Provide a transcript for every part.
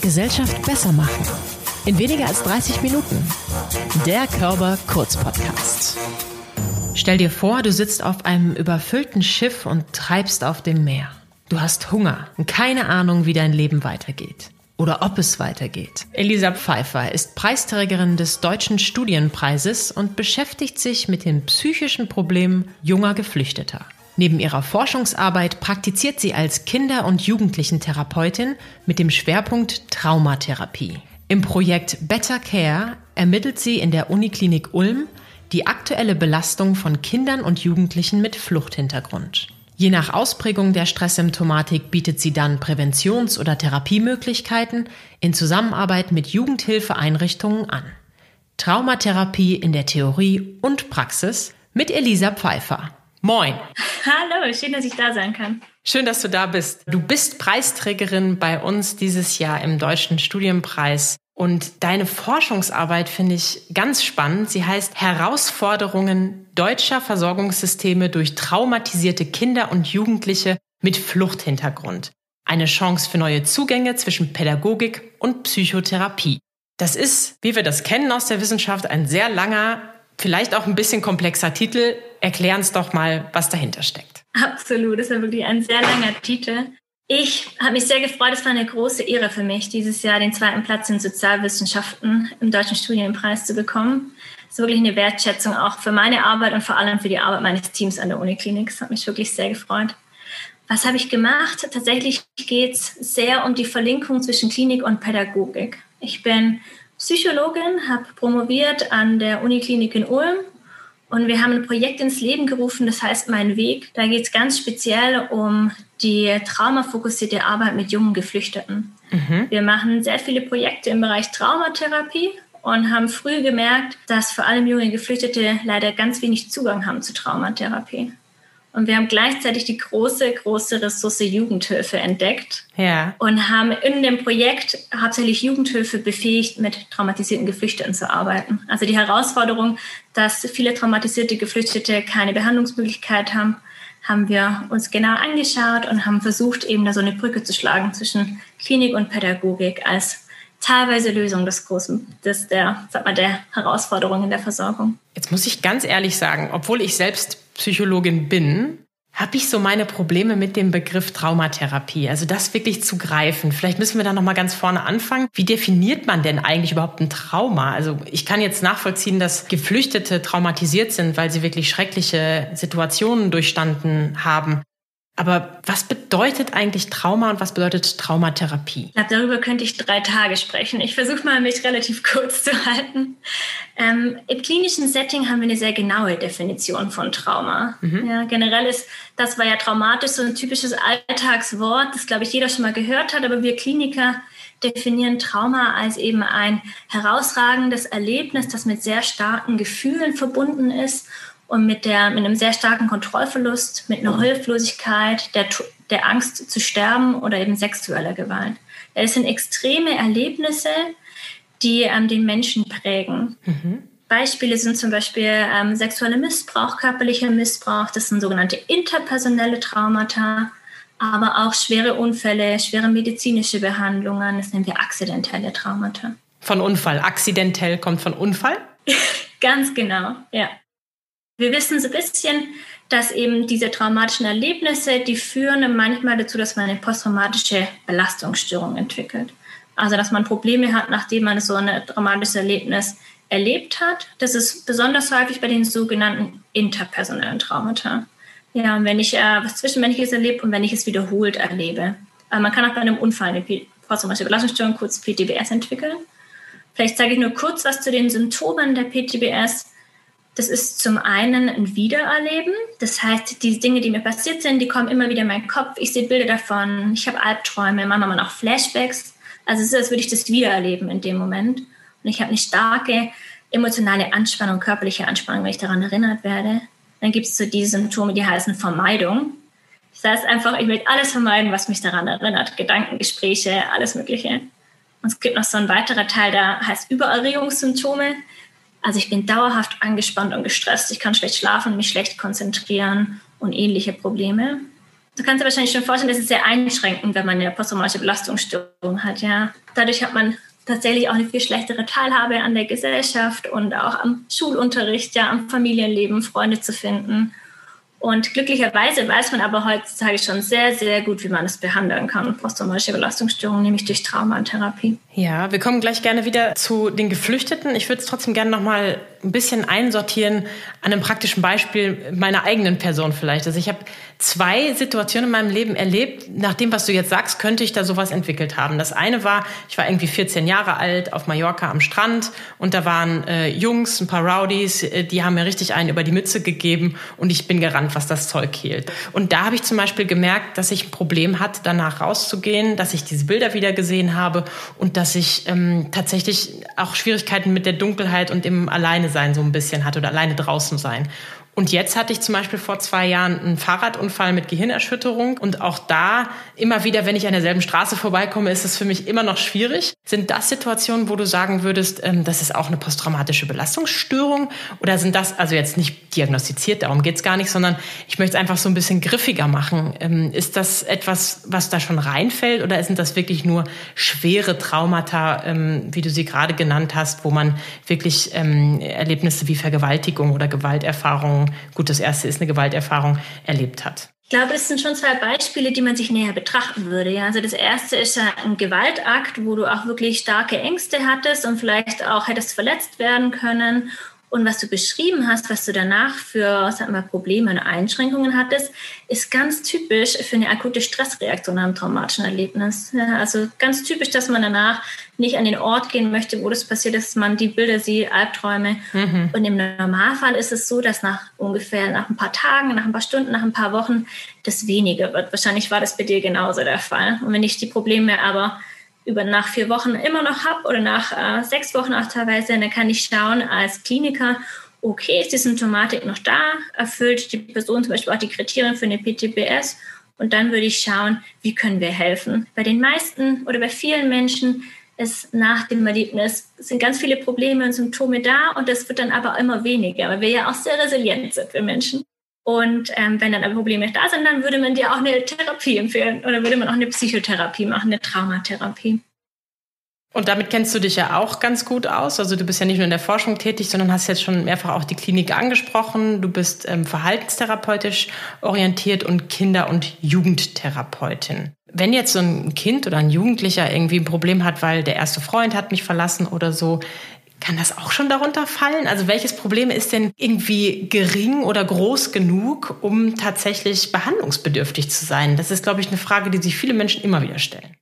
Gesellschaft besser machen. In weniger als 30 Minuten. Der Körper Kurz Podcast. Stell dir vor, du sitzt auf einem überfüllten Schiff und treibst auf dem Meer. Du hast Hunger und keine Ahnung, wie dein Leben weitergeht oder ob es weitergeht. Elisa Pfeiffer ist Preisträgerin des Deutschen Studienpreises und beschäftigt sich mit den psychischen Problemen junger Geflüchteter. Neben ihrer Forschungsarbeit praktiziert sie als Kinder- und Jugendlichentherapeutin mit dem Schwerpunkt Traumatherapie. Im Projekt Better Care ermittelt sie in der Uniklinik Ulm die aktuelle Belastung von Kindern und Jugendlichen mit Fluchthintergrund. Je nach Ausprägung der Stresssymptomatik bietet sie dann Präventions- oder Therapiemöglichkeiten in Zusammenarbeit mit Jugendhilfeeinrichtungen an. Traumatherapie in der Theorie und Praxis mit Elisa Pfeiffer. Moin. Hallo, schön, dass ich da sein kann. Schön, dass du da bist. Du bist Preisträgerin bei uns dieses Jahr im Deutschen Studienpreis und deine Forschungsarbeit finde ich ganz spannend. Sie heißt Herausforderungen deutscher Versorgungssysteme durch traumatisierte Kinder und Jugendliche mit Fluchthintergrund. Eine Chance für neue Zugänge zwischen Pädagogik und Psychotherapie. Das ist, wie wir das kennen aus der Wissenschaft, ein sehr langer, vielleicht auch ein bisschen komplexer Titel. Erklär uns doch mal, was dahinter steckt. Absolut, das ist wirklich ein sehr langer Titel. Ich habe mich sehr gefreut. Es war eine große Ehre für mich, dieses Jahr den zweiten Platz in Sozialwissenschaften im Deutschen Studienpreis zu bekommen. Es ist wirklich eine Wertschätzung auch für meine Arbeit und vor allem für die Arbeit meines Teams an der Uniklinik. Das hat mich wirklich sehr gefreut. Was habe ich gemacht? Tatsächlich geht es sehr um die Verlinkung zwischen Klinik und Pädagogik. Ich bin Psychologin, habe promoviert an der Uniklinik in Ulm und wir haben ein Projekt ins Leben gerufen, das heißt Mein Weg. Da geht es ganz speziell um die traumafokussierte Arbeit mit jungen Geflüchteten. Mhm. Wir machen sehr viele Projekte im Bereich Traumatherapie und haben früh gemerkt, dass vor allem junge Geflüchtete leider ganz wenig Zugang haben zu Traumatherapie. Und wir haben gleichzeitig die große, große Ressource Jugendhilfe entdeckt ja. und haben in dem Projekt hauptsächlich Jugendhilfe befähigt, mit traumatisierten Geflüchteten zu arbeiten. Also die Herausforderung, dass viele traumatisierte Geflüchtete keine Behandlungsmöglichkeit haben, haben wir uns genau angeschaut und haben versucht, eben da so eine Brücke zu schlagen zwischen Klinik und Pädagogik als teilweise Lösung des großen, des der, sag mal, der Herausforderungen in der Versorgung. Jetzt muss ich ganz ehrlich sagen, obwohl ich selbst Psychologin bin, habe ich so meine Probleme mit dem Begriff Traumatherapie. Also das wirklich zu greifen. Vielleicht müssen wir da noch mal ganz vorne anfangen. Wie definiert man denn eigentlich überhaupt ein Trauma? Also ich kann jetzt nachvollziehen, dass Geflüchtete traumatisiert sind, weil sie wirklich schreckliche Situationen durchstanden haben. Aber was bedeutet eigentlich Trauma und was bedeutet Traumatherapie? Darüber könnte ich drei Tage sprechen. Ich versuche mal, mich relativ kurz zu halten. Ähm, Im klinischen Setting haben wir eine sehr genaue Definition von Trauma. Mhm. Ja, generell ist, das war ja traumatisch so ein typisches Alltagswort, das, glaube ich, jeder schon mal gehört hat, aber wir Kliniker definieren Trauma als eben ein herausragendes Erlebnis, das mit sehr starken Gefühlen verbunden ist und mit, der, mit einem sehr starken Kontrollverlust, mit einer mhm. Hilflosigkeit, der, der Angst zu sterben oder eben sexueller Gewalt. Es sind extreme Erlebnisse, die ähm, den Menschen prägen. Mhm. Beispiele sind zum Beispiel ähm, sexueller Missbrauch, körperlicher Missbrauch, das sind sogenannte interpersonelle Traumata, aber auch schwere Unfälle, schwere medizinische Behandlungen, das nennen wir akzidentelle Traumata. Von Unfall. Akzidentell kommt von Unfall? Ganz genau, ja. Wir wissen so ein bisschen, dass eben diese traumatischen Erlebnisse, die führen manchmal dazu, dass man eine posttraumatische Belastungsstörung entwickelt. Also dass man Probleme hat, nachdem man so ein traumatisches Erlebnis erlebt hat. Das ist besonders häufig bei den sogenannten interpersonellen Traumata. Ja, und wenn ich äh, was Zwischenmenschliches erlebe und wenn ich es wiederholt erlebe. Äh, man kann auch bei einem Unfall eine posttraumatische Belastungsstörung, kurz PTBS, entwickeln. Vielleicht zeige ich nur kurz was zu den Symptomen der PTBS. Das ist zum einen ein Wiedererleben. Das heißt, die Dinge, die mir passiert sind, die kommen immer wieder in meinen Kopf. Ich sehe Bilder davon. Ich habe Albträume, manchmal auch Flashbacks. Also es ist, als würde ich das wiedererleben in dem Moment. Und ich habe eine starke emotionale Anspannung, körperliche Anspannung, wenn ich daran erinnert werde. Dann gibt es so diese Symptome, die heißen Vermeidung. Das heißt einfach, ich will alles vermeiden, was mich daran erinnert. Gedanken, Gespräche, alles Mögliche. Und es gibt noch so ein weiterer Teil, der heißt Übererregungssymptome. Also ich bin dauerhaft angespannt und gestresst. Ich kann schlecht schlafen, mich schlecht konzentrieren und ähnliche Probleme. Du kannst dir wahrscheinlich schon vorstellen, das ist sehr einschränkend, wenn man eine posttraumatische Belastungsstörung hat. Ja. Dadurch hat man tatsächlich auch eine viel schlechtere Teilhabe an der Gesellschaft und auch am Schulunterricht, ja, am Familienleben, Freunde zu finden. Und glücklicherweise weiß man aber heutzutage schon sehr, sehr gut, wie man es behandeln kann, posttraumatische Belastungsstörungen, nämlich durch Traumatherapie. Ja, wir kommen gleich gerne wieder zu den Geflüchteten. Ich würde es trotzdem gerne noch mal ein bisschen einsortieren an einem praktischen Beispiel meiner eigenen Person vielleicht. Also ich habe zwei Situationen in meinem Leben erlebt. Nach dem, was du jetzt sagst, könnte ich da sowas entwickelt haben. Das eine war, ich war irgendwie 14 Jahre alt auf Mallorca am Strand und da waren äh, Jungs, ein paar Rowdies, äh, die haben mir richtig einen über die Mütze gegeben und ich bin gerannt, was das Zeug hielt. Und da habe ich zum Beispiel gemerkt, dass ich ein Problem hatte, danach rauszugehen, dass ich diese Bilder wieder gesehen habe und dass ich ähm, tatsächlich auch Schwierigkeiten mit der Dunkelheit und dem Alleine sein so ein bisschen hatte oder alleine draußen sein. Und jetzt hatte ich zum Beispiel vor zwei Jahren einen Fahrradunfall mit Gehirnerschütterung. Und auch da, immer wieder, wenn ich an derselben Straße vorbeikomme, ist es für mich immer noch schwierig. Sind das Situationen, wo du sagen würdest, ähm, das ist auch eine posttraumatische Belastungsstörung? Oder sind das, also jetzt nicht diagnostiziert, darum geht's gar nicht, sondern ich möchte es einfach so ein bisschen griffiger machen. Ähm, ist das etwas, was da schon reinfällt? Oder sind das wirklich nur schwere Traumata, ähm, wie du sie gerade genannt hast, wo man wirklich Erlebnisse wie Vergewaltigung oder Gewalterfahrungen gut, das erste ist eine Gewalterfahrung, erlebt hat. Ich glaube, das sind schon zwei Beispiele, die man sich näher betrachten würde. Ja, also das erste ist ein Gewaltakt, wo du auch wirklich starke Ängste hattest und vielleicht auch hättest verletzt werden können. Und was du beschrieben hast, was du danach für sagen wir, Probleme und Einschränkungen hattest, ist ganz typisch für eine akute Stressreaktion nach einem traumatischen Erlebnis. Also ganz typisch, dass man danach nicht an den Ort gehen möchte, wo das passiert ist, man die Bilder sieht, Albträume. Mhm. Und im Normalfall ist es so, dass nach ungefähr nach ein paar Tagen, nach ein paar Stunden, nach ein paar Wochen das weniger wird. Wahrscheinlich war das bei dir genauso der Fall. Und wenn ich die Probleme aber über nach vier Wochen immer noch habe oder nach äh, sechs Wochen auch teilweise, dann kann ich schauen als Kliniker, okay, ist die Symptomatik noch da? Erfüllt die Person zum Beispiel auch die Kriterien für eine PTBS? Und dann würde ich schauen, wie können wir helfen. Bei den meisten oder bei vielen Menschen ist nach dem Erlebnis sind ganz viele Probleme und Symptome da und das wird dann aber immer weniger, weil wir ja auch sehr resilient sind, wir Menschen. Und ähm, wenn dann Probleme da sind, dann würde man dir auch eine Therapie empfehlen oder würde man auch eine Psychotherapie machen, eine Traumatherapie. Und damit kennst du dich ja auch ganz gut aus. Also du bist ja nicht nur in der Forschung tätig, sondern hast jetzt schon mehrfach auch die Klinik angesprochen. Du bist ähm, verhaltenstherapeutisch orientiert und Kinder- und Jugendtherapeutin. Wenn jetzt so ein Kind oder ein Jugendlicher irgendwie ein Problem hat, weil der erste Freund hat mich verlassen oder so, kann das auch schon darunter fallen? Also welches Problem ist denn irgendwie gering oder groß genug, um tatsächlich behandlungsbedürftig zu sein? Das ist, glaube ich, eine Frage, die sich viele Menschen immer wieder stellen.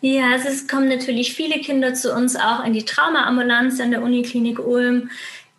Ja, es kommen natürlich viele Kinder zu uns auch in die Traumaambulanz an der Uniklinik Ulm,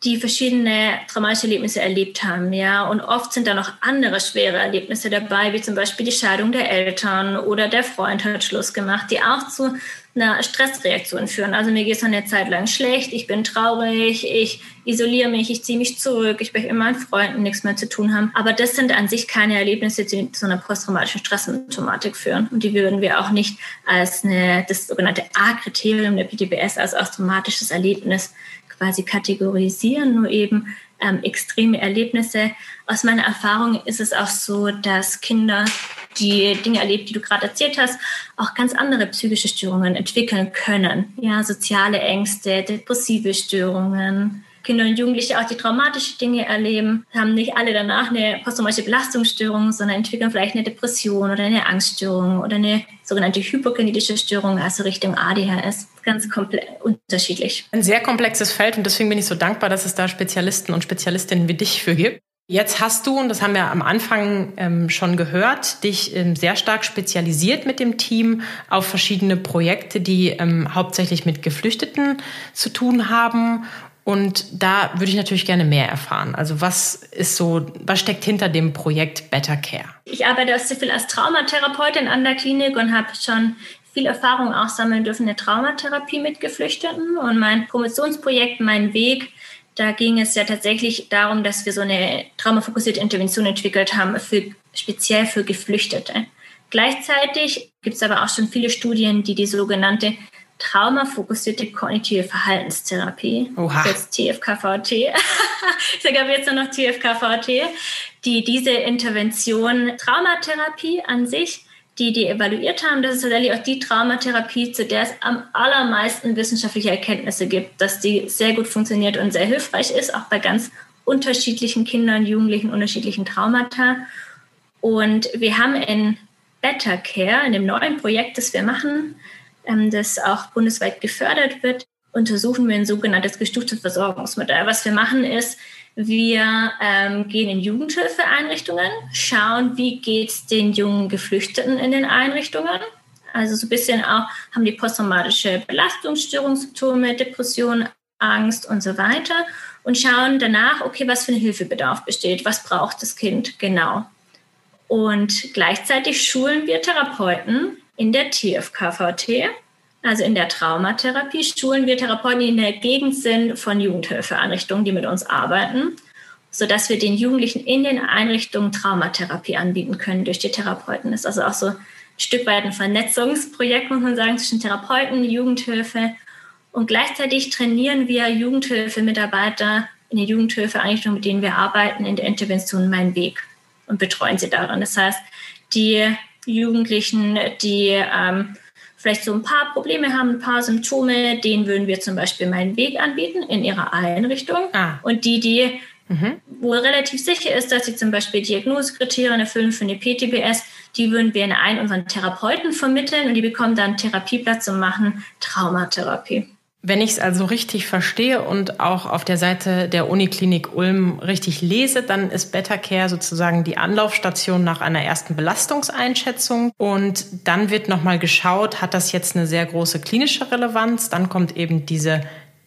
die verschiedene traumatische Erlebnisse erlebt haben, ja. Und oft sind da noch andere schwere Erlebnisse dabei, wie zum Beispiel die Scheidung der Eltern oder der Freund hat Schluss gemacht, die auch zu einer Stressreaktion führen. Also mir geht es eine Zeit lang schlecht, ich bin traurig, ich isoliere mich, ich ziehe mich zurück, ich möchte mit meinen Freunden nichts mehr zu tun haben. Aber das sind an sich keine Erlebnisse, die zu einer posttraumatischen Stresssymptomatik führen. Und die würden wir auch nicht als eine, das sogenannte A-Kriterium der PTBS, als automatisches Erlebnis quasi kategorisieren, nur eben ähm, extreme Erlebnisse. Aus meiner Erfahrung ist es auch so, dass Kinder, die Dinge erlebt, die du gerade erzählt hast, auch ganz andere psychische Störungen entwickeln können. Ja, soziale Ängste, depressive Störungen, Kinder und Jugendliche auch die traumatische Dinge erleben, haben nicht alle danach eine posttraumatische Belastungsstörung, sondern entwickeln vielleicht eine Depression oder eine Angststörung oder eine sogenannte hypokinetische Störung, also Richtung ADHS. Ganz unterschiedlich. Ein sehr komplexes Feld und deswegen bin ich so dankbar, dass es da Spezialisten und Spezialistinnen wie dich für gibt. Jetzt hast du, und das haben wir am Anfang ähm, schon gehört, dich ähm, sehr stark spezialisiert mit dem Team auf verschiedene Projekte, die ähm, hauptsächlich mit Geflüchteten zu tun haben. Und da würde ich natürlich gerne mehr erfahren. Also was ist so, was steckt hinter dem Projekt Better Care? Ich arbeite auch sehr als Traumatherapeutin an der Klinik und habe schon viel Erfahrung auch sammeln dürfen in der Traumatherapie mit Geflüchteten. Und mein Promotionsprojekt, mein Weg, da ging es ja tatsächlich darum, dass wir so eine traumafokussierte Intervention entwickelt haben, für, speziell für Geflüchtete. Gleichzeitig gibt es aber auch schon viele Studien, die die sogenannte traumafokussierte kognitive Verhaltenstherapie, Oha. jetzt TFKVT. ich sage aber jetzt nur noch TFKVT, die diese Intervention Traumatherapie an sich die die evaluiert haben, das ist tatsächlich auch die Traumatherapie, zu der es am allermeisten wissenschaftliche Erkenntnisse gibt, dass die sehr gut funktioniert und sehr hilfreich ist, auch bei ganz unterschiedlichen Kindern, Jugendlichen, unterschiedlichen Traumata. Und wir haben in Better Care, in dem neuen Projekt, das wir machen, ähm, das auch bundesweit gefördert wird, untersuchen wir ein sogenanntes gestuftes Versorgungsmodell. Was wir machen ist, wir ähm, gehen in Jugendhilfeeinrichtungen, schauen, wie geht es den jungen Geflüchteten in den Einrichtungen. Also so ein bisschen auch, haben die posttraumatische Belastungsstörungssymptome, Depression, Angst und so weiter. Und schauen danach, okay, was für ein Hilfebedarf besteht, was braucht das Kind genau. Und gleichzeitig schulen wir Therapeuten in der TFKVT, also in der Traumatherapie schulen wir Therapeuten, die in der Gegend sind von Jugendhilfeeinrichtungen, die mit uns arbeiten, sodass wir den Jugendlichen in den Einrichtungen Traumatherapie anbieten können durch die Therapeuten. Das ist also auch so ein Stück weit ein Vernetzungsprojekt, muss man sagen, zwischen Therapeuten, Jugendhilfe. Und gleichzeitig trainieren wir Jugendhilfemitarbeiter in der Jugendhilfeeinrichtung, mit denen wir arbeiten, in der Intervention Mein Weg und betreuen sie daran. Das heißt, die Jugendlichen, die ähm, vielleicht so ein paar Probleme haben, ein paar Symptome, denen würden wir zum Beispiel meinen Weg anbieten in ihrer Einrichtung. Ah. Und die, die mhm. wo relativ sicher ist, dass sie zum Beispiel Diagnosekriterien erfüllen für eine PTBS, die würden wir in einen unseren Therapeuten vermitteln und die bekommen dann Therapieplatz und machen Traumatherapie. Wenn ich es also richtig verstehe und auch auf der Seite der Uniklinik Ulm richtig lese, dann ist Better Care sozusagen die Anlaufstation nach einer ersten Belastungseinschätzung und dann wird nochmal geschaut, hat das jetzt eine sehr große klinische Relevanz? Dann kommt eben diese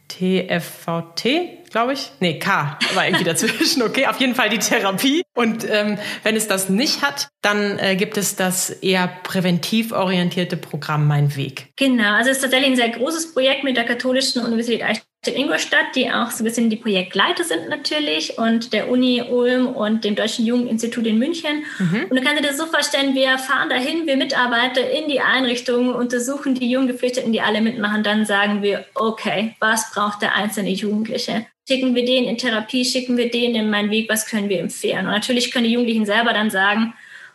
TFVT, glaube ich. Nee, K war irgendwie dazwischen. Okay, auf jeden Fall die Therapie. Und ähm, wenn es das nicht hat, dann äh, gibt es das eher präventiv orientierte Programm Mein Weg. Genau, also es ist tatsächlich ein sehr großes Projekt mit der Katholischen Universität in Ingolstadt, die auch so ein bisschen die Projektleiter sind natürlich und der Uni Ulm und dem Deutschen Jugendinstitut in München. Mhm. Und du kannst dir das so vorstellen, wir fahren dahin, wir Mitarbeiter in die Einrichtungen, untersuchen die jungen Geflüchteten, die alle mitmachen, dann sagen wir, okay, was braucht der einzelne Jugendliche? Schicken wir den in Therapie, schicken wir den in meinen Weg, was können wir empfehlen? Und natürlich können die Jugendlichen selber dann sagen,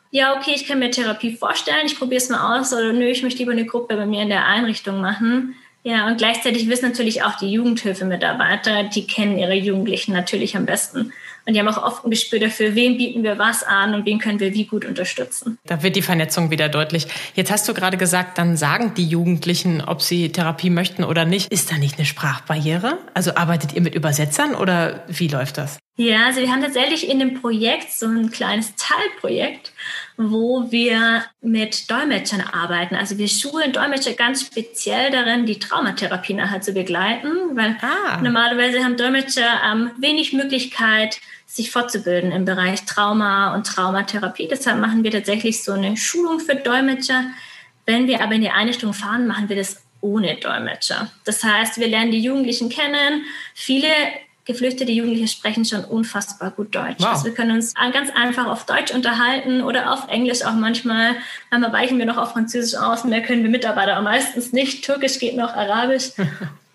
ja, okay, ich kann mir Therapie vorstellen, ich probiere es mal aus oder nö, ich möchte lieber eine Gruppe bei mir in der Einrichtung machen. Ja, und gleichzeitig wissen natürlich auch die Jugendhilfemitarbeiter, die kennen ihre Jugendlichen natürlich am besten. Und die haben auch oft ein Gespür dafür, wem bieten wir was an und wen können wir wie gut unterstützen. Da wird die Vernetzung wieder deutlich. Jetzt hast du gerade gesagt, dann sagen die Jugendlichen, ob sie Therapie möchten oder nicht. Ist da nicht eine Sprachbarriere? Also arbeitet ihr mit Übersetzern oder wie läuft das? Ja, also wir haben tatsächlich in dem Projekt so ein kleines Teilprojekt, wo wir mit Dolmetschern arbeiten. Also wir schulen Dolmetscher ganz speziell darin, die Traumatherapie nachher zu begleiten, weil ah. normalerweise haben Dolmetscher ähm, wenig Möglichkeit, sich fortzubilden im Bereich Trauma und Traumatherapie. Deshalb machen wir tatsächlich so eine Schulung für Dolmetscher. Wenn wir aber in die Einrichtung fahren, machen wir das ohne Dolmetscher. Das heißt, wir lernen die Jugendlichen kennen. Viele geflüchtete Jugendliche sprechen schon unfassbar gut Deutsch. Wow. Also wir können uns ganz einfach auf Deutsch unterhalten oder auf Englisch auch manchmal. Manchmal weichen wir noch auf Französisch aus. Mehr können wir Mitarbeiter aber meistens nicht. Türkisch geht noch, Arabisch.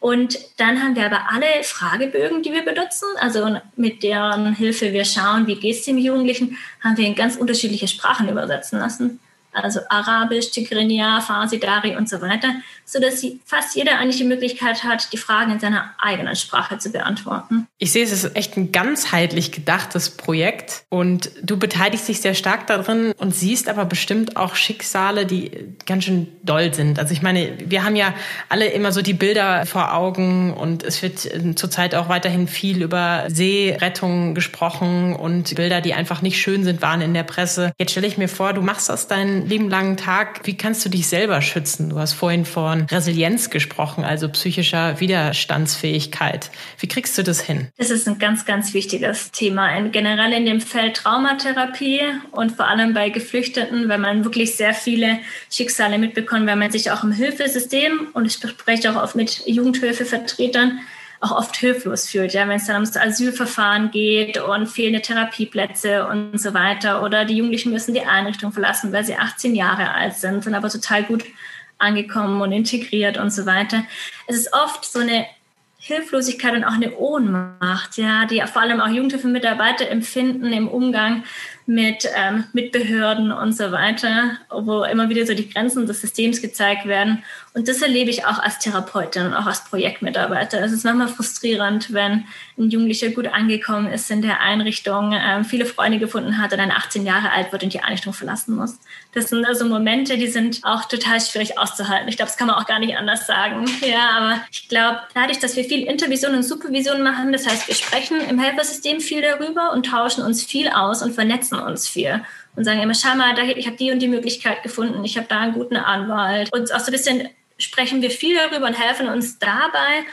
Und dann haben wir aber alle Fragebögen, die wir benutzen. Also mit deren Hilfe wir schauen, wie geht es dem Jugendlichen, haben wir in ganz unterschiedliche Sprachen übersetzen lassen also Arabisch, Tigrinya, Farsi, Dari und so weiter, sodass fast jeder eigentlich die Möglichkeit hat, die Fragen in seiner eigenen Sprache zu beantworten. Ich sehe, es ist echt ein ganzheitlich gedachtes Projekt und du beteiligst dich sehr stark darin und siehst aber bestimmt auch Schicksale, die ganz schön doll sind. Also ich meine, wir haben ja alle immer so die Bilder vor Augen und es wird äh, zurzeit auch weiterhin viel über Seerettung gesprochen und Bilder, die einfach nicht schön sind, waren in der Presse. Jetzt stelle ich mir vor, du machst aus deinen lieben langen Tag, wie kannst du dich selber schützen? Du hast vorhin von Resilienz gesprochen, also psychischer Widerstandsfähigkeit. Wie kriegst du das hin? Das ist ein ganz, ganz wichtiges Thema. Generell in dem Feld Traumatherapie und vor allem bei Geflüchteten, wenn man wirklich sehr viele Schicksale mitbekommt, wenn man sich auch im Hilfesystem, und ich spreche auch oft mit Jugendhilfevertretern, auch oft hilflos fühlt, ja, wenn es dann ums Asylverfahren geht und fehlende Therapieplätze und so weiter oder die Jugendlichen müssen die Einrichtung verlassen, weil sie 18 Jahre alt sind, sind aber total gut angekommen und integriert und so weiter. Es ist oft so eine Hilflosigkeit und auch eine Ohnmacht, ja, die vor allem auch Jugendhilfemitarbeiter empfinden im Umgang mit, ähm, mit Behörden und so weiter, wo immer wieder so die Grenzen des Systems gezeigt werden. Und das erlebe ich auch als Therapeutin und auch als Projektmitarbeiter. Es ist manchmal frustrierend, wenn ein Jugendlicher gut angekommen ist in der Einrichtung, ähm, viele Freunde gefunden hat und dann 18 Jahre alt wird und die Einrichtung verlassen muss. Das sind also Momente, die sind auch total schwierig auszuhalten. Ich glaube, das kann man auch gar nicht anders sagen. Ja, aber ich glaube, dadurch, dass wir viel Intervision und Supervision machen, das heißt, wir sprechen im Helfersystem viel darüber und tauschen uns viel aus und vernetzen uns viel und sagen immer, schau mal, ich habe die und die Möglichkeit gefunden, ich habe da einen guten Anwalt. Und auch so ein bisschen sprechen wir viel darüber und helfen uns dabei.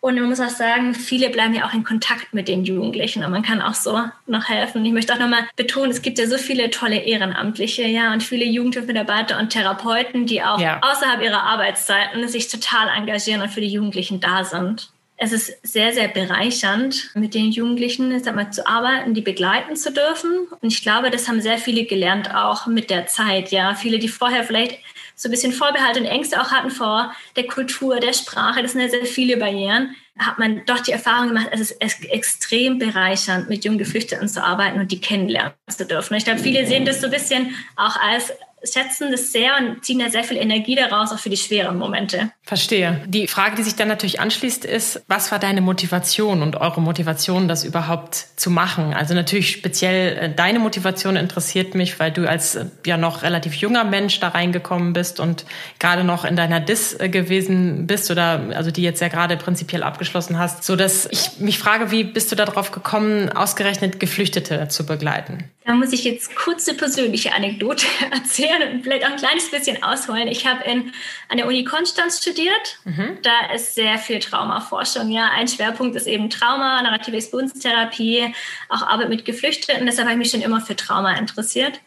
Und man muss auch sagen, viele bleiben ja auch in Kontakt mit den Jugendlichen und man kann auch so noch helfen. Ich möchte auch nochmal betonen, es gibt ja so viele tolle Ehrenamtliche, ja, und viele Jugendhilfemitarbeiter und Therapeuten, die auch ja. außerhalb ihrer Arbeitszeiten sich total engagieren und für die Jugendlichen da sind es ist sehr, sehr bereichernd, mit den Jugendlichen sag mal, zu arbeiten, die begleiten zu dürfen. Und ich glaube, das haben sehr viele gelernt, auch mit der Zeit. Ja, viele, die vorher vielleicht so ein bisschen Vorbehalte und Ängste auch hatten vor der Kultur, der Sprache, das sind ja sehr viele Barrieren, hat man doch die Erfahrung gemacht, es ist extrem bereichernd, mit jungen Geflüchteten zu arbeiten und die kennenlernen zu dürfen. Ich glaube, viele sehen das so ein bisschen auch als schätzen das sehr und ziehen da sehr viel Energie daraus, auch für die schweren Momente. Verstehe. Die Frage, die sich dann natürlich anschließt, ist, was war deine Motivation und eure Motivation, das überhaupt zu machen? Also natürlich speziell äh, deine Motivation interessiert mich, weil du als äh, ja noch relativ junger Mensch da reingekommen bist und gerade noch in deiner Dis äh, gewesen bist oder also die jetzt ja gerade prinzipiell abgeschlossen hast, so dass ich mich frage, wie bist du darauf gekommen, ausgerechnet Geflüchtete zu begleiten? Da muss ich jetzt kurz eine persönliche Anekdote erzählen und vielleicht auch ein kleines bisschen ausholen. Ich habe in, an der Uni Konstanz studiert. Mhm. Da ist sehr viel Traumaforschung. Ja, ein Schwerpunkt ist eben Trauma, narrative Expositionstherapie, auch Arbeit mit Geflüchteten. Deshalb habe ich mich schon immer für Trauma interessiert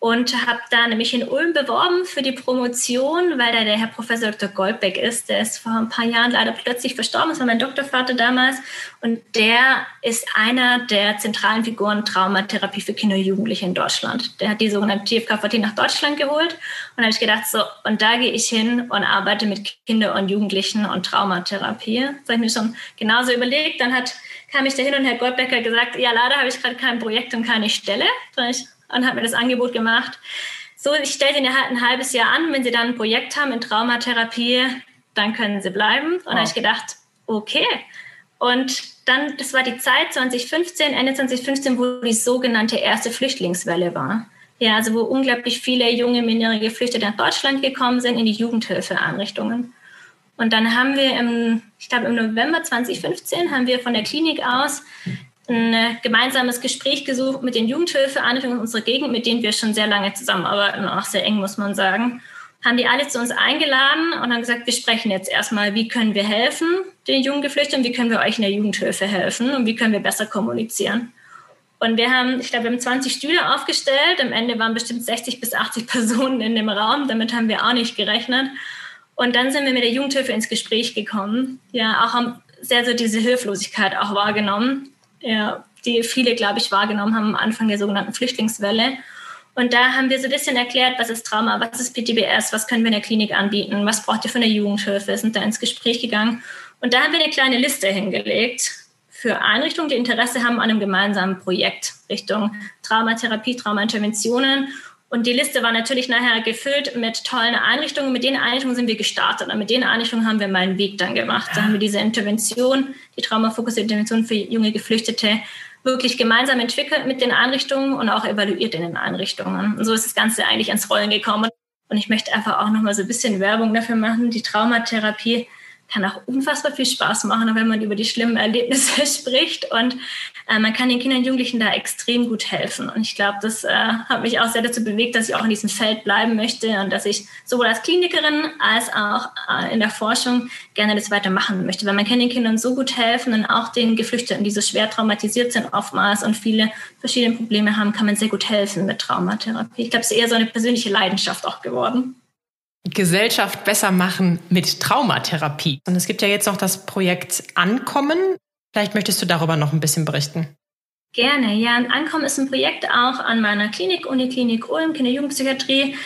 und habe da nämlich in Ulm beworben für die Promotion, weil da der Herr Professor Dr. Goldbeck ist. Der ist vor ein paar Jahren leider plötzlich verstorben. Das war mein Doktorvater damals. Und der ist einer der zentralen Figuren Traumatherapie für Kinder und Jugendliche in Deutschland. Der hat die sogenannte TFKVT nach Deutschland geholt. Und da habe ich gedacht, so, und da gehe ich hin und arbeite mit Kinder und Jugendlichen und Traumatherapie. Das habe ich mir schon genauso überlegt. Dann hat, kam ich dahin und Herr Goldbecker gesagt, ja, leider habe ich gerade kein Projekt und keine Stelle. Da ich und hat mir das Angebot gemacht. So, ich stelle sie halt ein halbes Jahr an. Wenn sie dann ein Projekt haben in Traumatherapie, dann können sie bleiben. Und wow. habe ich gedacht, okay. Und dann, das war die Zeit 2015, Ende 2015, wo die sogenannte erste Flüchtlingswelle war. Ja, also wo unglaublich viele junge minderjährige Geflüchtete nach Deutschland gekommen sind in die Jugendhilfeeinrichtungen. Und dann haben wir im, ich glaube im November 2015 haben wir von der Klinik aus ein äh, gemeinsames Gespräch gesucht mit den Jugendhilfeeinrichtungen unserer Gegend, mit denen wir schon sehr lange zusammenarbeiten, auch sehr eng, muss man sagen. Haben die alle zu uns eingeladen und haben gesagt, wir sprechen jetzt erstmal, wie können wir helfen den jungen Geflüchteten, wie können wir euch in der Jugendhilfe helfen und wie können wir besser kommunizieren. Und wir haben, ich glaube, wir haben 20 Stühle aufgestellt. Am Ende waren bestimmt 60 bis 80 Personen in dem Raum. Damit haben wir auch nicht gerechnet. Und dann sind wir mit der Jugendhilfe ins Gespräch gekommen. Ja, auch haben sehr so diese Hilflosigkeit auch wahrgenommen ja, die viele, glaube ich, wahrgenommen haben am Anfang der sogenannten Flüchtlingswelle. Und da haben wir so ein bisschen erklärt, was ist Trauma, was ist PTBS, was können wir in der Klinik anbieten, was braucht ihr von der Jugendhilfe, sind da ins Gespräch gegangen. Und da haben wir eine kleine Liste hingelegt für Einrichtungen, die Interesse haben an einem gemeinsamen Projekt Richtung Traumatherapie, Traumainterventionen und die Liste war natürlich nachher gefüllt mit tollen Einrichtungen. Mit den Einrichtungen sind wir gestartet. Und mit den Einrichtungen haben wir meinen Weg dann gemacht. Da haben wir diese Intervention, die traumafokussierte Intervention für junge Geflüchtete, wirklich gemeinsam entwickelt mit den Einrichtungen und auch evaluiert in den Einrichtungen. Und so ist das Ganze eigentlich ans Rollen gekommen. Und ich möchte einfach auch noch mal so ein bisschen Werbung dafür machen. Die Traumatherapie kann auch unfassbar viel Spaß machen, wenn man über die schlimmen Erlebnisse spricht. Und äh, man kann den Kindern und Jugendlichen da extrem gut helfen. Und ich glaube, das äh, hat mich auch sehr dazu bewegt, dass ich auch in diesem Feld bleiben möchte und dass ich sowohl als Klinikerin als auch äh, in der Forschung gerne das weitermachen möchte. Weil man kann den Kindern so gut helfen und auch den Geflüchteten, die so schwer traumatisiert sind oftmals und viele verschiedene Probleme haben, kann man sehr gut helfen mit Traumatherapie. Ich glaube, es ist eher so eine persönliche Leidenschaft auch geworden. Gesellschaft besser machen mit Traumatherapie. Und es gibt ja jetzt noch das Projekt Ankommen. Vielleicht möchtest du darüber noch ein bisschen berichten. Gerne, ja. Ankommen ist ein Projekt auch an meiner Klinik, Uniklinik Ulm, Kinder-Jugendpsychiatrie.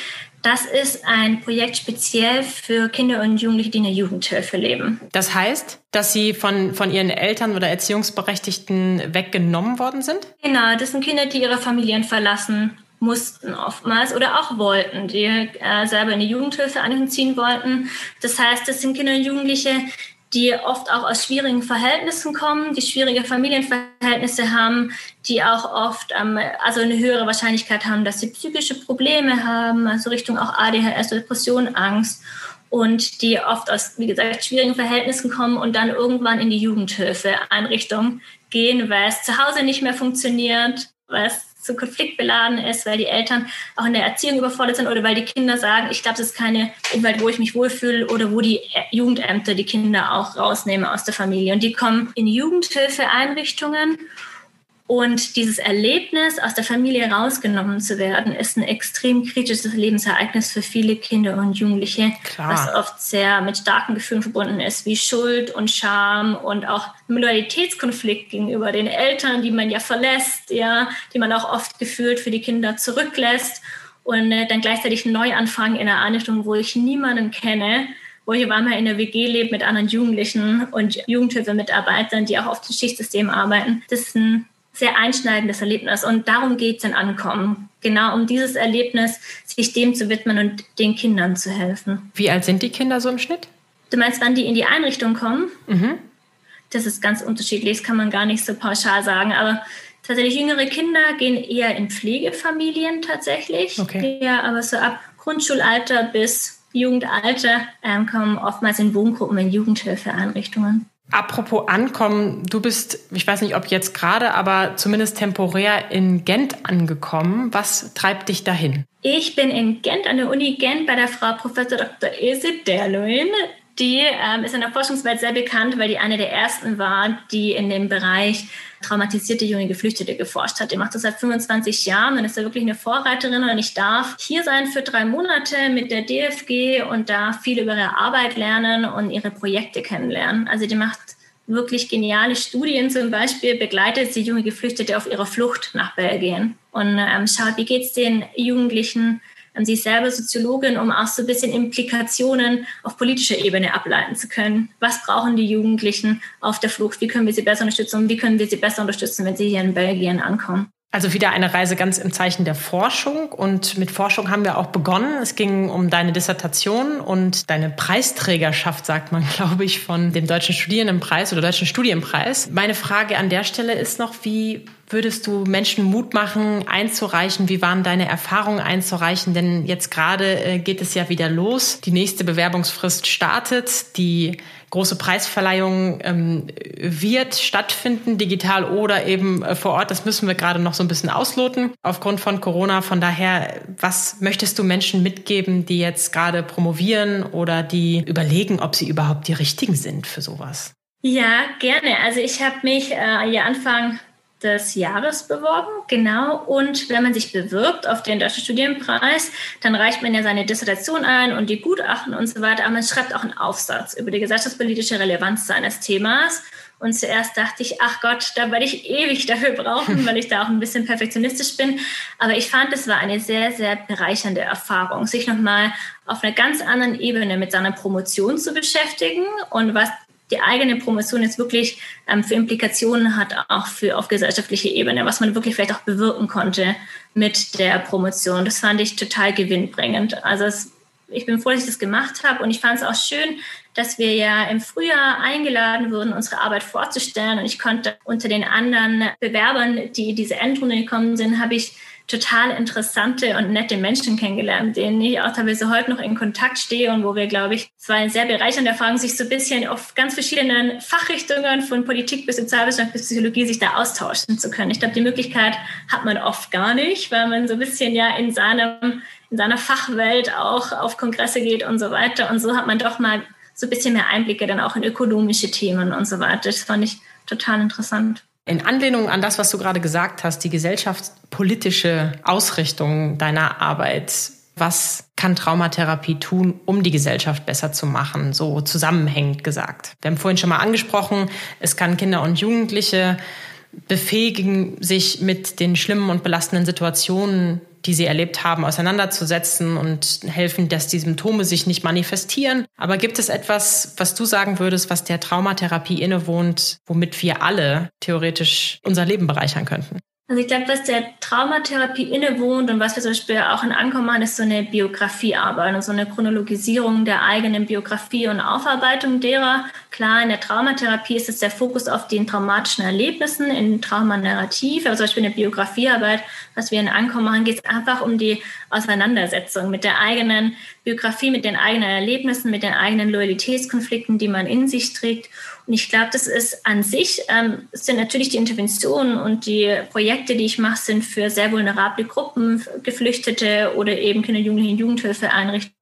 Das ist ein Projekt speziell für Kinder und Jugendliche, die in der Jugendhilfe leben. Das heißt, dass sie von, von ihren Eltern oder Erziehungsberechtigten weggenommen worden sind? Genau, das sind Kinder, die ihre Familien verlassen mussten oftmals oder auch wollten, die äh, selber in die Jugendhilfe einziehen wollten. Das heißt, das sind Kinder und Jugendliche, die oft auch aus schwierigen Verhältnissen kommen, die schwierige Familienverhältnisse haben, die auch oft ähm, also eine höhere Wahrscheinlichkeit haben, dass sie psychische Probleme haben, also Richtung auch ADHS, Depression, Angst und die oft aus, wie gesagt, schwierigen Verhältnissen kommen und dann irgendwann in die Jugendhilfeeinrichtung gehen, weil es zu Hause nicht mehr funktioniert, weil es zu konfliktbeladen ist, weil die Eltern auch in der Erziehung überfordert sind oder weil die Kinder sagen, ich glaube, das ist keine Umwelt, wo ich mich wohlfühle oder wo die Jugendämter die Kinder auch rausnehmen aus der Familie. Und die kommen in Jugendhilfeeinrichtungen und dieses Erlebnis, aus der Familie rausgenommen zu werden, ist ein extrem kritisches Lebensereignis für viele Kinder und Jugendliche, Klar. was oft sehr mit starken Gefühlen verbunden ist, wie Schuld und Scham und auch Loyalitätskonflikt gegenüber den Eltern, die man ja verlässt, ja, die man auch oft gefühlt für die Kinder zurücklässt und äh, dann gleichzeitig neu anfangen in einer Einrichtung, wo ich niemanden kenne, wo ich auf einmal in der WG lebe mit anderen Jugendlichen und Jugendhilfemitarbeitern, die auch auf dem Schichtsystem arbeiten. Das ist ein sehr einschneidendes Erlebnis. Und darum geht es in Ankommen. Genau um dieses Erlebnis, sich dem zu widmen und den Kindern zu helfen. Wie alt sind die Kinder so im Schnitt? Du meinst, wann die in die Einrichtung kommen? Mhm. Das ist ganz unterschiedlich, das kann man gar nicht so pauschal sagen. Aber tatsächlich jüngere Kinder gehen eher in Pflegefamilien tatsächlich. Okay. Ja, aber so ab Grundschulalter bis Jugendalter ähm, kommen oftmals in Wohngruppen, in Jugendhilfeeinrichtungen. Apropos Ankommen, du bist, ich weiß nicht, ob jetzt gerade, aber zumindest temporär in Gent angekommen. Was treibt dich dahin? Ich bin in Gent, an der Uni Gent, bei der Frau Professor Dr. Ilse Derloin. Die ähm, ist in der Forschungswelt sehr bekannt, weil die eine der ersten war, die in dem Bereich traumatisierte junge Geflüchtete geforscht hat. Die macht das seit 25 Jahren und ist da wirklich eine Vorreiterin. Und ich darf hier sein für drei Monate mit der DFG und da viel über ihre Arbeit lernen und ihre Projekte kennenlernen. Also die macht wirklich geniale Studien. Zum Beispiel begleitet sie junge Geflüchtete auf ihrer Flucht nach Belgien und ähm, schaut, wie geht es den Jugendlichen Sie ist selber Soziologin, um auch so ein bisschen Implikationen auf politischer Ebene ableiten zu können. Was brauchen die Jugendlichen auf der Flucht? Wie können wir sie besser unterstützen? Und wie können wir sie besser unterstützen, wenn sie hier in Belgien ankommen? Also wieder eine Reise ganz im Zeichen der Forschung. Und mit Forschung haben wir auch begonnen. Es ging um deine Dissertation und deine Preisträgerschaft, sagt man, glaube ich, von dem Deutschen Studierendenpreis oder Deutschen Studienpreis. Meine Frage an der Stelle ist noch, wie würdest du Menschen Mut machen, einzureichen? Wie waren deine Erfahrungen einzureichen? Denn jetzt gerade äh, geht es ja wieder los. Die nächste Bewerbungsfrist startet. Die große Preisverleihung ähm, wird stattfinden, digital oder eben äh, vor Ort. Das müssen wir gerade noch so ein bisschen ausloten aufgrund von Corona. Von daher, was möchtest du Menschen mitgeben, die jetzt gerade promovieren oder die überlegen, ob sie überhaupt die richtigen sind für sowas? Ja, gerne. Also ich habe mich äh, ja Anfang des Jahres beworben, genau. Und wenn man sich bewirbt auf den Deutschen Studienpreis, dann reicht man ja seine Dissertation ein und die Gutachten und so weiter. Aber man schreibt auch einen Aufsatz über die gesellschaftspolitische Relevanz seines Themas. Und zuerst dachte ich, ach Gott, da werde ich ewig dafür brauchen, weil ich da auch ein bisschen perfektionistisch bin. Aber ich fand, es war eine sehr, sehr bereichernde Erfahrung, sich nochmal auf einer ganz anderen Ebene mit seiner Promotion zu beschäftigen und was die eigene Promotion jetzt wirklich ähm, für Implikationen hat, auch für auf gesellschaftlicher Ebene, was man wirklich vielleicht auch bewirken konnte mit der Promotion. Das fand ich total gewinnbringend. Also es, ich bin froh, dass ich das gemacht habe und ich fand es auch schön, dass wir ja im Frühjahr eingeladen wurden, unsere Arbeit vorzustellen und ich konnte unter den anderen Bewerbern, die diese Endrunde gekommen sind, habe ich total interessante und nette Menschen kennengelernt, denen ich auch teilweise heute noch in Kontakt stehe und wo wir, glaube ich, eine sehr bereichernde Erfahrung, sich so ein bisschen auf ganz verschiedenen Fachrichtungen von Politik bis Sozialwissenschaft bis Psychologie sich da austauschen zu können. Ich glaube, die Möglichkeit hat man oft gar nicht, weil man so ein bisschen ja in seinem, in seiner Fachwelt auch auf Kongresse geht und so weiter. Und so hat man doch mal so ein bisschen mehr Einblicke dann auch in ökonomische Themen und so weiter. Das fand ich total interessant. In Anlehnung an das, was du gerade gesagt hast, die gesellschaftspolitische Ausrichtung deiner Arbeit, was kann Traumatherapie tun, um die Gesellschaft besser zu machen, so zusammenhängend gesagt? Wir haben vorhin schon mal angesprochen, es kann Kinder und Jugendliche befähigen, sich mit den schlimmen und belastenden Situationen die sie erlebt haben, auseinanderzusetzen und helfen, dass die Symptome sich nicht manifestieren. Aber gibt es etwas, was du sagen würdest, was der Traumatherapie innewohnt, womit wir alle theoretisch unser Leben bereichern könnten? Also ich glaube, was der Traumatherapie innewohnt und was wir zum Beispiel auch in Ankommen machen, ist so eine Biografiearbeit und so eine Chronologisierung der eigenen Biografie und Aufarbeitung derer. Klar, in der Traumatherapie ist es der Fokus auf den traumatischen Erlebnissen, in Traumanarrativ, aber zum Beispiel in der Biografiearbeit, was wir in Ankommen machen, geht es einfach um die Auseinandersetzung mit der eigenen Biografie, mit den eigenen Erlebnissen, mit den eigenen Loyalitätskonflikten, die man in sich trägt. Und ich glaube, das ist an sich, ähm, sind natürlich die Interventionen und die Projekte, die ich mache, sind für sehr vulnerable Gruppen, Geflüchtete oder eben Kinder, Jugendliche, Jugendhilfeeinrichtungen.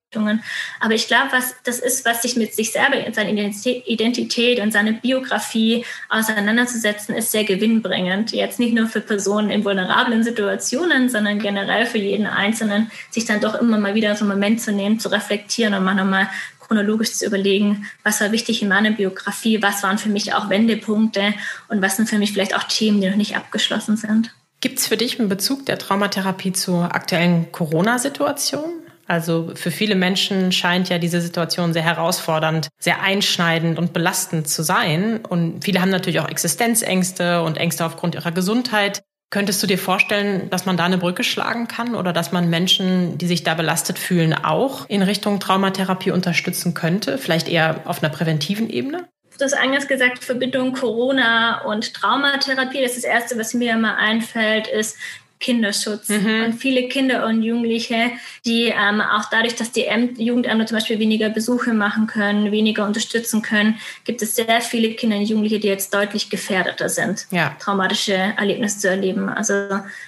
Aber ich glaube, was das ist, was sich mit sich selber, seiner Identität und seiner Biografie auseinanderzusetzen, ist sehr gewinnbringend. Jetzt nicht nur für Personen in vulnerablen Situationen, sondern generell für jeden Einzelnen, sich dann doch immer mal wieder so einen Moment zu nehmen, zu reflektieren und mal nochmal chronologisch zu überlegen, was war wichtig in meiner Biografie, was waren für mich auch Wendepunkte und was sind für mich vielleicht auch Themen, die noch nicht abgeschlossen sind. Gibt es für dich einen Bezug der Traumatherapie zur aktuellen Corona-Situation? Also für viele Menschen scheint ja diese Situation sehr herausfordernd, sehr einschneidend und belastend zu sein. Und viele haben natürlich auch Existenzängste und Ängste aufgrund ihrer Gesundheit. Könntest du dir vorstellen, dass man da eine Brücke schlagen kann oder dass man Menschen, die sich da belastet fühlen, auch in Richtung Traumatherapie unterstützen könnte? Vielleicht eher auf einer präventiven Ebene? Du hast eingangs gesagt, Verbindung Corona und Traumatherapie. Das, ist das Erste, was mir immer einfällt, ist, Kinderschutz. Mhm. Und viele Kinder und Jugendliche, die ähm, auch dadurch, dass die Jugendämter zum Beispiel weniger Besuche machen können, weniger unterstützen können, gibt es sehr viele Kinder und Jugendliche, die jetzt deutlich gefährdeter sind, ja. traumatische Erlebnisse zu erleben. Also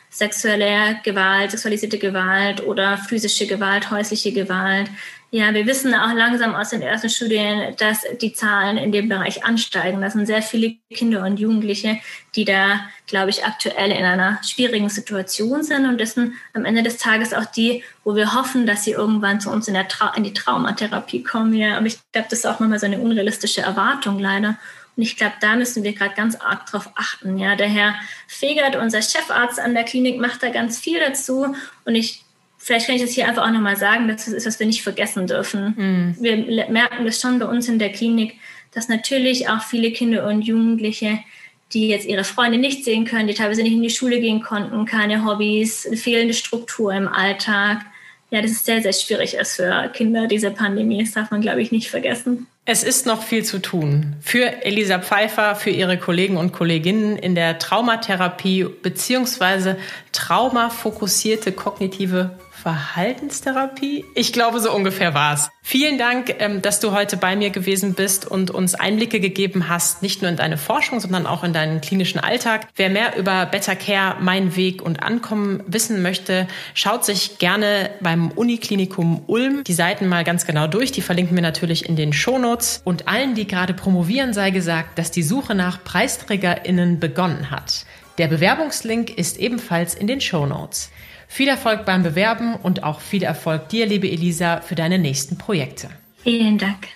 sexuelle Gewalt, sexualisierte Gewalt oder physische Gewalt, häusliche Gewalt. Ja, wir wissen auch langsam aus den ersten Studien, dass die Zahlen in dem Bereich ansteigen. Das sind sehr viele Kinder und Jugendliche, die da, glaube ich, aktuell in einer schwierigen Situation sind. Und das sind am Ende des Tages auch die, wo wir hoffen, dass sie irgendwann zu uns in, in die Traumatherapie kommen. Ja, aber ich glaube, das ist auch manchmal so eine unrealistische Erwartung leider. Und ich glaube, da müssen wir gerade ganz arg drauf achten. Ja, der Herr Fegert, unser Chefarzt an der Klinik, macht da ganz viel dazu. Und ich, vielleicht kann ich das hier einfach auch nochmal sagen, dass das ist, was wir nicht vergessen dürfen. Mhm. Wir merken das schon bei uns in der Klinik, dass natürlich auch viele Kinder und Jugendliche, die jetzt ihre Freunde nicht sehen können, die teilweise nicht in die Schule gehen konnten, keine Hobbys, fehlende Struktur im Alltag, ja, das ist sehr, sehr schwierig ist für Kinder, diese Pandemie. Das darf man, glaube ich, nicht vergessen. Es ist noch viel zu tun. Für Elisa Pfeiffer, für ihre Kollegen und Kolleginnen in der Traumatherapie beziehungsweise traumafokussierte kognitive Verhaltenstherapie? Ich glaube, so ungefähr war's. Vielen Dank, ähm, dass du heute bei mir gewesen bist und uns Einblicke gegeben hast, nicht nur in deine Forschung, sondern auch in deinen klinischen Alltag. Wer mehr über Better Care, Mein Weg und Ankommen wissen möchte, schaut sich gerne beim Uniklinikum Ulm die Seiten mal ganz genau durch. Die verlinken wir natürlich in den Shownotes. Und allen, die gerade promovieren, sei gesagt, dass die Suche nach PreisträgerInnen begonnen hat. Der Bewerbungslink ist ebenfalls in den Shownotes. Viel Erfolg beim Bewerben und auch viel Erfolg dir, liebe Elisa, für deine nächsten Projekte. Vielen Dank.